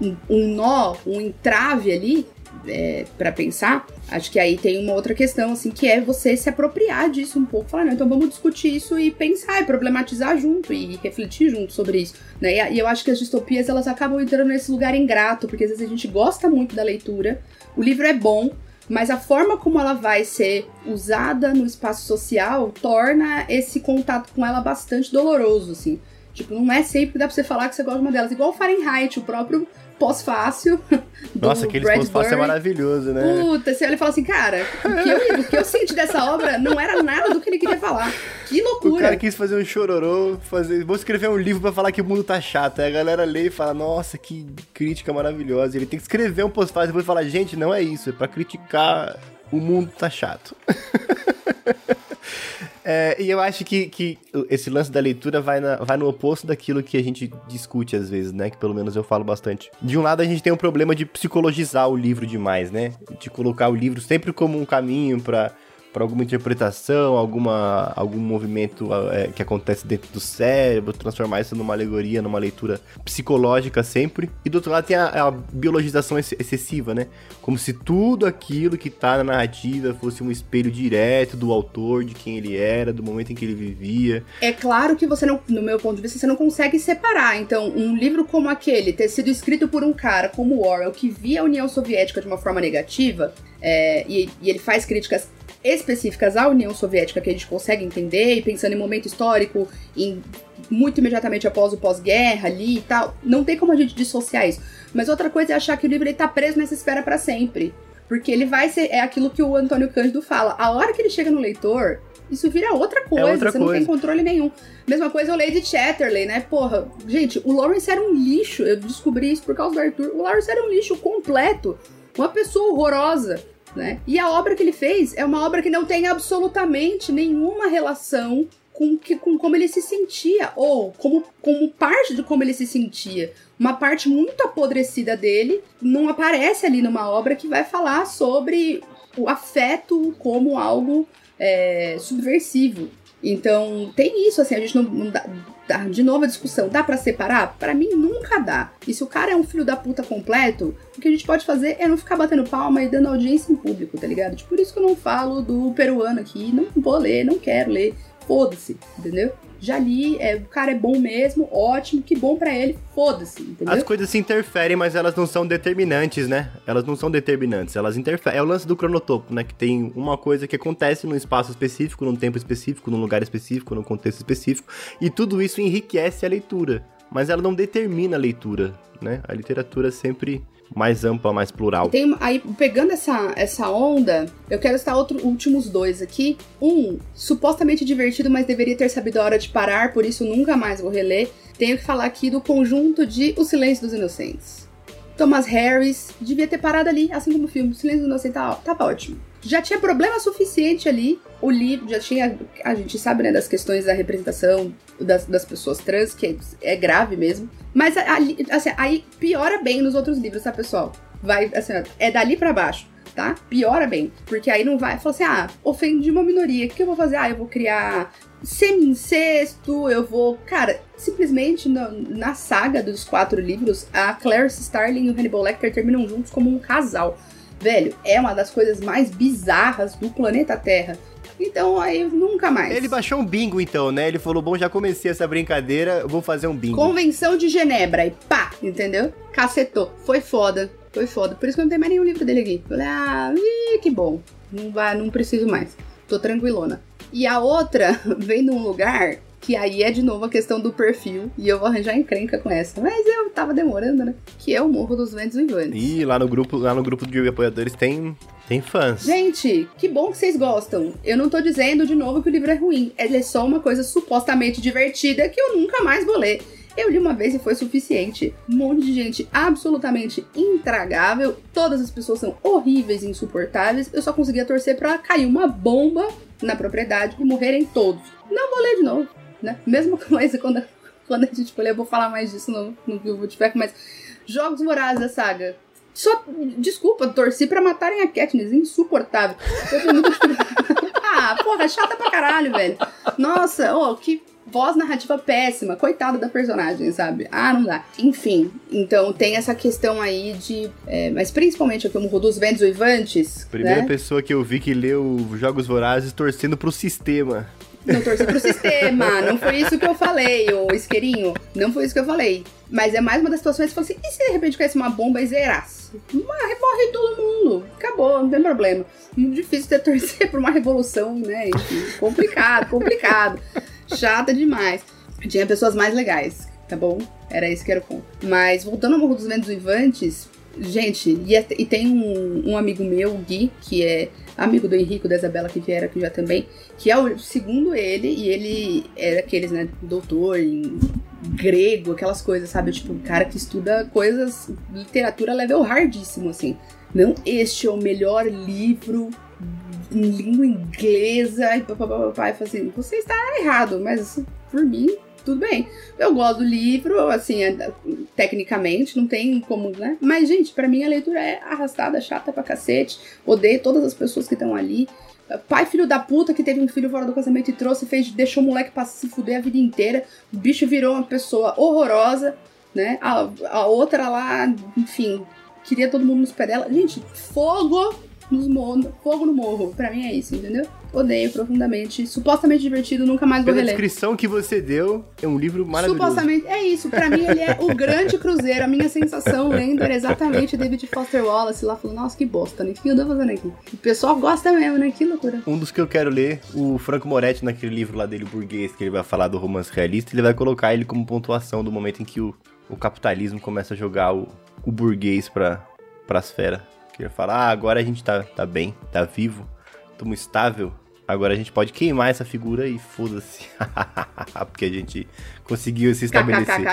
um, um nó, um entrave ali, é, para pensar, acho que aí tem uma outra questão, assim, que é você se apropriar disso um pouco, falar, então vamos discutir isso e pensar, e problematizar junto, e refletir junto sobre isso, né? E, eu acho que as distopias, elas acabam entrando nesse lugar ingrato, porque às vezes a gente gosta muito da leitura, o livro é bom, mas a forma como ela vai ser usada no espaço social torna esse contato com ela bastante doloroso, assim. Tipo, não é sempre que dá pra você falar que você gosta de uma delas. Igual o Fahrenheit, o próprio pós-fácil. Nossa, aquele pós-fácil é maravilhoso, né? Puta, você olha e fala assim, cara, o que, eu, o que eu senti dessa obra não era nada do que ele queria falar. Que loucura. O cara quis fazer um chororô, fazer, vou escrever um livro para falar que o mundo tá chato. Aí a galera lê e fala, nossa, que crítica maravilhosa. Ele tem que escrever um pós-fácil e depois falar, gente, não é isso, é pra criticar o mundo tá chato. É, e eu acho que, que esse lance da leitura vai, na, vai no oposto daquilo que a gente discute às vezes, né? Que pelo menos eu falo bastante. De um lado, a gente tem um problema de psicologizar o livro demais, né? De colocar o livro sempre como um caminho para para alguma interpretação, alguma, algum movimento é, que acontece dentro do cérebro, transformar isso numa alegoria, numa leitura psicológica sempre. E do outro lado tem a, a biologização ex excessiva, né? Como se tudo aquilo que tá na narrativa fosse um espelho direto do autor, de quem ele era, do momento em que ele vivia. É claro que você não, no meu ponto de vista, você não consegue separar. Então, um livro como aquele, ter sido escrito por um cara como Orwell, que via a União Soviética de uma forma negativa, é, e, e ele faz críticas específicas à União Soviética que a gente consegue entender, e pensando em momento histórico, em muito imediatamente após o pós-guerra ali e tal, não tem como a gente dissociar isso. Mas outra coisa é achar que o livro está preso nessa esfera para sempre. Porque ele vai ser. É aquilo que o Antônio Cândido fala. A hora que ele chega no leitor, isso vira outra é coisa. É outra você coisa. não tem controle nenhum. Mesma coisa o Lady Chatterley, né? Porra, gente, o Lawrence era um lixo. Eu descobri isso por causa do Arthur. O Lawrence era um lixo completo. Uma pessoa horrorosa né? E a obra que ele fez é uma obra que não tem absolutamente nenhuma relação com, que, com como ele se sentia, ou como, como parte de como ele se sentia. Uma parte muito apodrecida dele não aparece ali numa obra que vai falar sobre o afeto como algo é, subversivo. Então, tem isso, assim, a gente não, não dá, dá, de novo a discussão, dá para separar? Para mim, nunca dá. E se o cara é um filho da puta completo, o que a gente pode fazer é não ficar batendo palma e dando audiência em público, tá ligado? Tipo, por isso que eu não falo do peruano aqui, não vou ler, não quero ler, foda-se, entendeu? Já li, é, o cara é bom mesmo, ótimo, que bom para ele, foda-se, entendeu? As coisas se interferem, mas elas não são determinantes, né? Elas não são determinantes, elas interferem. É o lance do cronotopo, né? Que tem uma coisa que acontece num espaço específico, num tempo específico, num lugar específico, num contexto específico, e tudo isso enriquece a leitura, mas ela não determina a leitura, né? A literatura sempre mais ampla, mais plural. Tem, aí, pegando essa, essa onda, eu quero estar outro, últimos dois aqui. Um, supostamente divertido, mas deveria ter sabido a hora de parar, por isso nunca mais vou reler. Tenho que falar aqui do conjunto de O Silêncio dos Inocentes. Thomas Harris devia ter parado ali, assim como o filme. O Silêncio dos Inocentes tava, tava ótimo já tinha problema suficiente ali. O livro já tinha. A gente sabe, né, das questões da representação das, das pessoas trans, que é, é grave mesmo. Mas ali, assim, aí piora bem nos outros livros, tá, pessoal? Vai, assim, é dali para baixo, tá? Piora bem. Porque aí não vai. Fala assim, ah, ofendi uma minoria. O que eu vou fazer? Ah, eu vou criar semi-incesto, eu vou. Cara, simplesmente na, na, saga dos quatro livros, a Clarice Starling e o Hannibal Lecter terminam juntos como um casal. Velho, é uma das coisas mais bizarras do planeta Terra. Então aí nunca mais. Ele baixou um bingo então, né? Ele falou: bom, já comecei essa brincadeira, vou fazer um bingo. Convenção de Genebra e pá, entendeu? Cacetou. Foi foda. Foi foda. Por isso que eu não tenho mais nenhum livro dele aqui. Falei, ah, ih, que bom. Não, vai, não preciso mais. Tô tranquilona. E a outra vem de um lugar que aí é de novo a questão do perfil, e eu vou arranjar encrenca com essa. Mas eu tava demorando, né? Que é o Morro dos Ventos Vivantes. Ih, lá no grupo, lá no grupo de apoiadores tem, tem fãs. Gente, que bom que vocês gostam. Eu não tô dizendo de novo que o livro é ruim. Ele é só uma coisa supostamente divertida que eu nunca mais vou ler. Eu li uma vez e foi suficiente. Um monte de gente absolutamente intragável. Todas as pessoas são horríveis e insuportáveis. Eu só conseguia torcer para cair uma bomba na propriedade e morrerem todos. Não vou ler de novo né? Mesma coisa quando, quando a gente for ler, eu vou falar mais disso no, no Vivo de mas Jogos Vorazes da saga. Só, desculpa, torci pra matarem a Katniss, insuportável. ah, porra, chata pra caralho, velho. Nossa, oh, que voz narrativa péssima, coitada da personagem, sabe? Ah, não dá. Enfim, então tem essa questão aí de. É, mas principalmente aqui o dos Ventos Uivantes. Primeira né? pessoa que eu vi que leu Jogos Vorazes torcendo pro sistema. Não torcer pro sistema. Não foi isso que eu falei, ô isqueirinho. Não foi isso que eu falei. Mas é mais uma das situações que fala assim: e se de repente caísse uma bomba e zerasse? Morre, todo mundo. Acabou, não tem problema. Muito difícil ter torcer por uma revolução, né? Enfim, complicado, complicado. Chata demais. Tinha pessoas mais legais, tá bom? Era isso que era o ponto. Mas voltando ao Morro dos Ventos Vivantes, gente, e, é, e tem um, um amigo meu, Gui, que é amigo do Henrico, da Isabela, que vieram aqui já também, que é o segundo ele, e ele era aqueles, né, doutor em grego, aquelas coisas, sabe? Tipo, um cara que estuda coisas, literatura level hardíssimo, assim. Não, este é o melhor livro em língua inglesa, e papapá, e assim, você está errado, mas por mim, tudo bem. Eu gosto do livro, assim, é, tecnicamente, não tem como, né? Mas, gente, para mim a leitura é arrastada, chata pra cacete. Odeio todas as pessoas que estão ali. Pai filho da puta que teve um filho fora do casamento e trouxe, fez, deixou o moleque pra se fuder a vida inteira. O bicho virou uma pessoa horrorosa, né? A, a outra lá, enfim, queria todo mundo nos pés dela. Gente, fogo nos morros, fogo no morro. Pra mim é isso, entendeu? Odeio profundamente. Supostamente divertido, nunca mais vou reler. descrição que você deu, é um livro maravilhoso. Supostamente, é isso. Pra mim ele é o grande cruzeiro. A minha sensação lendo era exatamente David Foster Wallace lá falando, nossa, que bosta, né? O que eu tô fazendo aqui? O pessoal gosta mesmo, né? Que loucura. Um dos que eu quero ler, o Franco Moretti, naquele livro lá dele, burguês, que ele vai falar do romance realista, ele vai colocar ele como pontuação do momento em que o, o capitalismo começa a jogar o, o burguês pra, pra esfera. Que ele fala, ah, agora a gente tá, tá bem, tá vivo, estamos estável, agora a gente pode queimar essa figura e foda-se. Porque a gente conseguiu se estabelecer.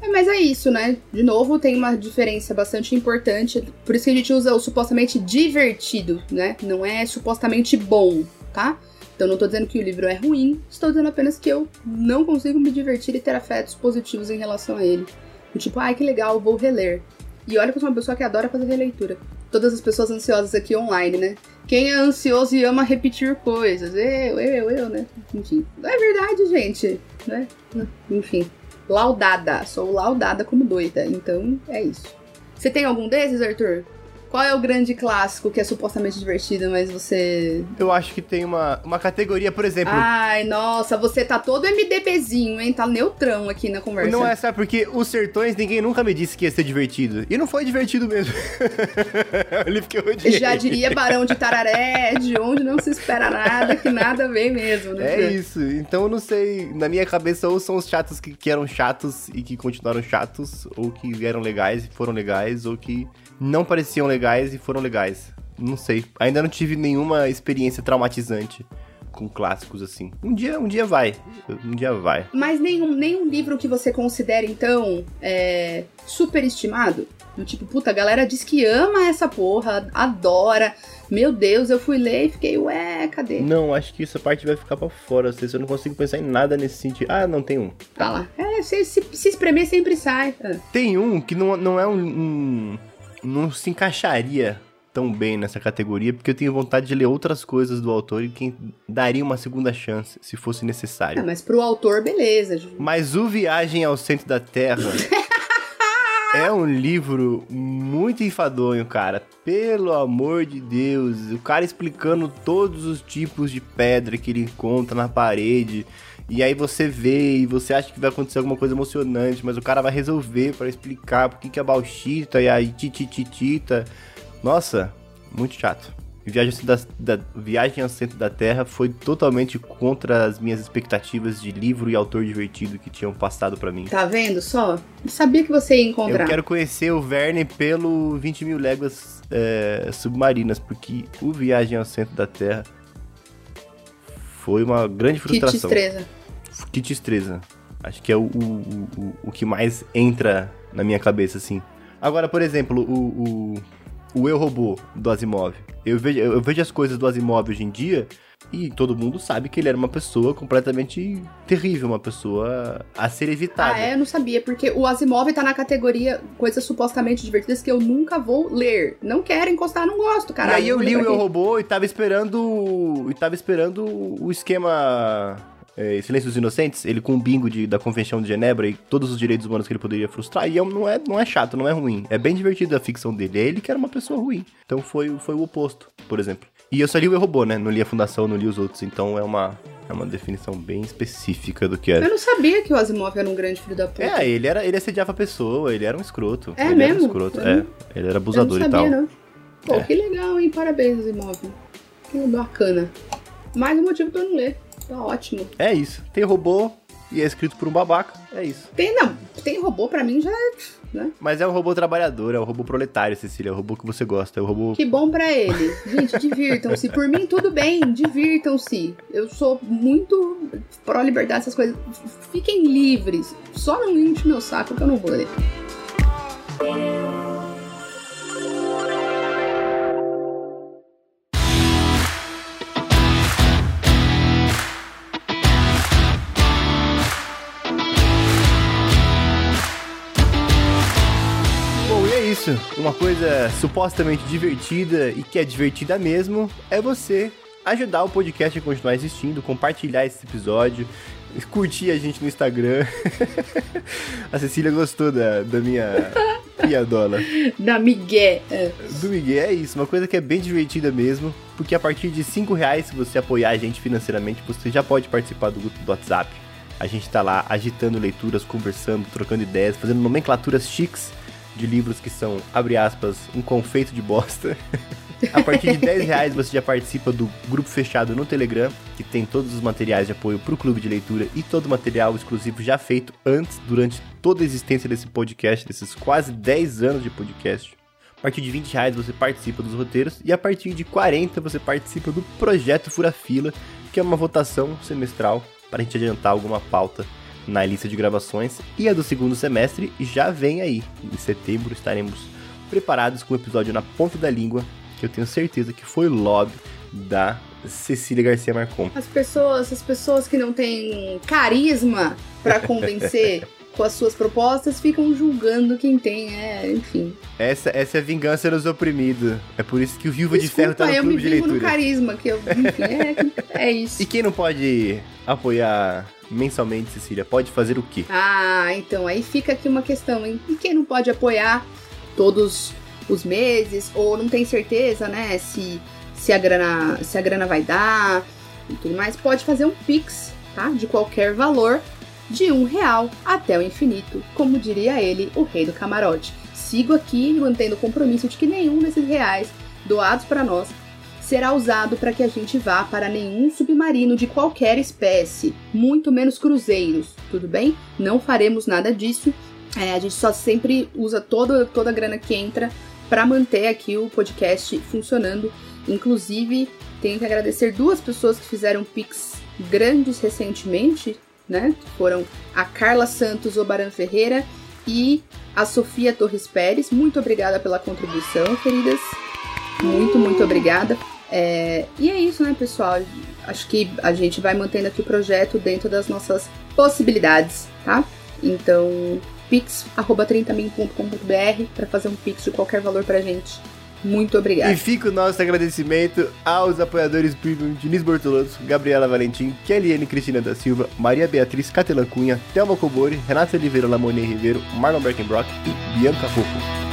É, mas é isso, né? De novo, tem uma diferença bastante importante. Por isso que a gente usa o supostamente divertido, né? Não é supostamente bom, tá? Então não tô dizendo que o livro é ruim, estou dizendo apenas que eu não consigo me divertir e ter afetos positivos em relação a ele. Tipo, ai que legal, vou reler. E olha que eu sou uma pessoa que adora fazer releitura todas as pessoas ansiosas aqui online, né? Quem é ansioso e ama repetir coisas? Eu, eu, eu, né? Enfim. É verdade, gente, né? Enfim. Laudada. Sou laudada como doida. Então, é isso. Você tem algum desses, Arthur? Qual é o grande clássico que é supostamente divertido, mas você. Eu acho que tem uma, uma categoria, por exemplo. Ai, nossa, você tá todo MDBzinho, hein? Tá neutrão aqui na conversa. Não é, sabe? Porque os sertões ninguém nunca me disse que ia ser divertido. E não foi divertido mesmo. o livro que eu odiei. Já diria Barão de Tararé, de onde não se espera nada, que nada vem mesmo, né? É isso. Então eu não sei. Na minha cabeça, ou são os chatos que, que eram chatos e que continuaram chatos, ou que eram legais e foram legais, ou que não pareciam legais e foram legais. Não sei. Ainda não tive nenhuma experiência traumatizante com clássicos assim. Um dia, um dia vai. Um dia vai. Mas nenhum, nenhum livro que você considere, então, é, superestimado? Do tipo, puta, a galera diz que ama essa porra, adora. Meu Deus, eu fui ler e fiquei, ué, cadê? Não, acho que essa parte vai ficar pra fora. Se eu não consigo pensar em nada nesse sentido. Ah, não, tem um. Tá lá. É, se, se, se espremer sempre sai. Ah. Tem um que não, não é um, um não se encaixaria tão bem nessa categoria, porque eu tenho vontade de ler outras coisas do autor e quem daria uma segunda chance, se fosse necessário. Ah, mas pro autor, beleza. Mas o Viagem ao Centro da Terra É um livro muito enfadonho, cara. Pelo amor de Deus. O cara explicando todos os tipos de pedra que ele encontra na parede. E aí você vê e você acha que vai acontecer alguma coisa emocionante, mas o cara vai resolver para explicar por que, que a bauxita e a tititita. Nossa, muito chato. Viagem, da, da, Viagem ao Centro da Terra foi totalmente contra as minhas expectativas de livro e autor divertido que tinham passado para mim. Tá vendo só? Eu sabia que você ia encontrar. Eu quero conhecer o Verne pelo 20 mil léguas é, submarinas, porque o Viagem ao Centro da Terra foi uma grande frustração. Que tristeza. Que tristeza. Acho que é o, o, o, o que mais entra na minha cabeça, assim. Agora, por exemplo, o, o o Eu Robô do Asimov. Eu vejo, eu vejo as coisas do Asimov hoje em dia e todo mundo sabe que ele era uma pessoa completamente terrível, uma pessoa a ser evitada. Ah, é? Eu não sabia, porque o Asimov tá na categoria coisas supostamente divertidas que eu nunca vou ler. Não quero encostar, não gosto, cara. E aí eu li o Eu Robô e tava esperando. E tava esperando o esquema é, Silêncio dos Inocentes, ele com o bingo de, da Convenção de Genebra e todos os direitos humanos que ele poderia frustrar, e é, não, é, não é chato, não é ruim. É bem divertido a ficção dele. É ele que era uma pessoa ruim. Então foi, foi o oposto, por exemplo. E eu só li o Eu Robô, né? Não li a Fundação, não li os outros. Então é uma, é uma definição bem específica do que era. Eu não sabia que o Asimov era um grande filho da puta. É, ele, era, ele assediava a pessoa, ele era um escroto. É ele mesmo? Era um escroto, é. Ele era abusador eu não sabia, e tal. Não. Pô, é. que legal, hein? Parabéns, Asimov. Que bacana. Mais um motivo pra eu não ler. Tá ótimo. É isso. Tem robô e é escrito por um babaca. É isso. Tem, não. Tem robô pra mim já é. Né? Mas é um robô trabalhador, é um robô proletário, Cecília. É o robô que você gosta. É o robô. Que bom pra ele. Gente, divirtam-se. Por mim, tudo bem. Divirtam-se. Eu sou muito pró-liberdade, essas coisas. Fiquem livres. Só não enche meu saco que eu não vou ler. Isso, uma coisa supostamente divertida e que é divertida mesmo, é você ajudar o podcast a continuar existindo, compartilhar esse episódio, curtir a gente no Instagram. a Cecília gostou da, da minha piadola. Da Miguel. Do Miguel, é isso. Uma coisa que é bem divertida mesmo, porque a partir de 5 reais, se você apoiar a gente financeiramente, você já pode participar do grupo do WhatsApp. A gente tá lá agitando leituras, conversando, trocando ideias, fazendo nomenclaturas chiques de livros que são, abre aspas, um confeito de bosta. A partir de 10 reais você já participa do grupo fechado no Telegram, que tem todos os materiais de apoio para o clube de leitura e todo o material exclusivo já feito antes, durante toda a existência desse podcast, desses quase 10 anos de podcast. A partir de 20 reais você participa dos roteiros e a partir de 40 você participa do Projeto Furafila, que é uma votação semestral para a gente adiantar alguma pauta na lista de gravações e a do segundo semestre já vem aí. Em setembro estaremos preparados com o episódio na ponta da língua, que eu tenho certeza que foi lobby da Cecília Garcia Marcon. As pessoas, as pessoas que não têm carisma para convencer com as suas propostas ficam julgando quem tem, é, enfim. Essa, essa é a vingança dos oprimidos. É por isso que o Viúva de Ferro tá no clube de leitura. eu me no carisma, que eu, enfim, é, é isso. E quem não pode apoiar mensalmente, Cecília, pode fazer o quê? Ah, então aí fica aqui uma questão, hein? E quem não pode apoiar todos os meses ou não tem certeza, né, se se a grana, se a grana vai dar e tudo mais, pode fazer um pix, tá? De qualquer valor, de um real até o infinito, como diria ele, o rei do camarote. Sigo aqui mantendo o compromisso de que nenhum desses reais doados para nós será usado para que a gente vá para nenhum submarino de qualquer espécie, muito menos cruzeiros, tudo bem? Não faremos nada disso. É, a gente só sempre usa toda, toda a grana que entra para manter aqui o podcast funcionando. Inclusive, tenho que agradecer duas pessoas que fizeram Pix grandes recentemente, né? Foram a Carla Santos Obaran Ferreira e a Sofia Torres Pérez. Muito obrigada pela contribuição, queridas. Muito, muito obrigada. É, e é isso, né, pessoal? Acho que a gente vai mantendo aqui o projeto dentro das nossas possibilidades, tá? Então, pix.30min.com.br para fazer um pix de qualquer valor pra gente. Muito obrigada. E fica o nosso agradecimento aos apoiadores premium Diniz Bortolotto, Gabriela Valentim, Kellyane Cristina da Silva, Maria Beatriz Catelan Cunha, Thelma Cobori, Renata Oliveira Lamonier Ribeiro, Marlon Berkenbrock e Bianca Fofo.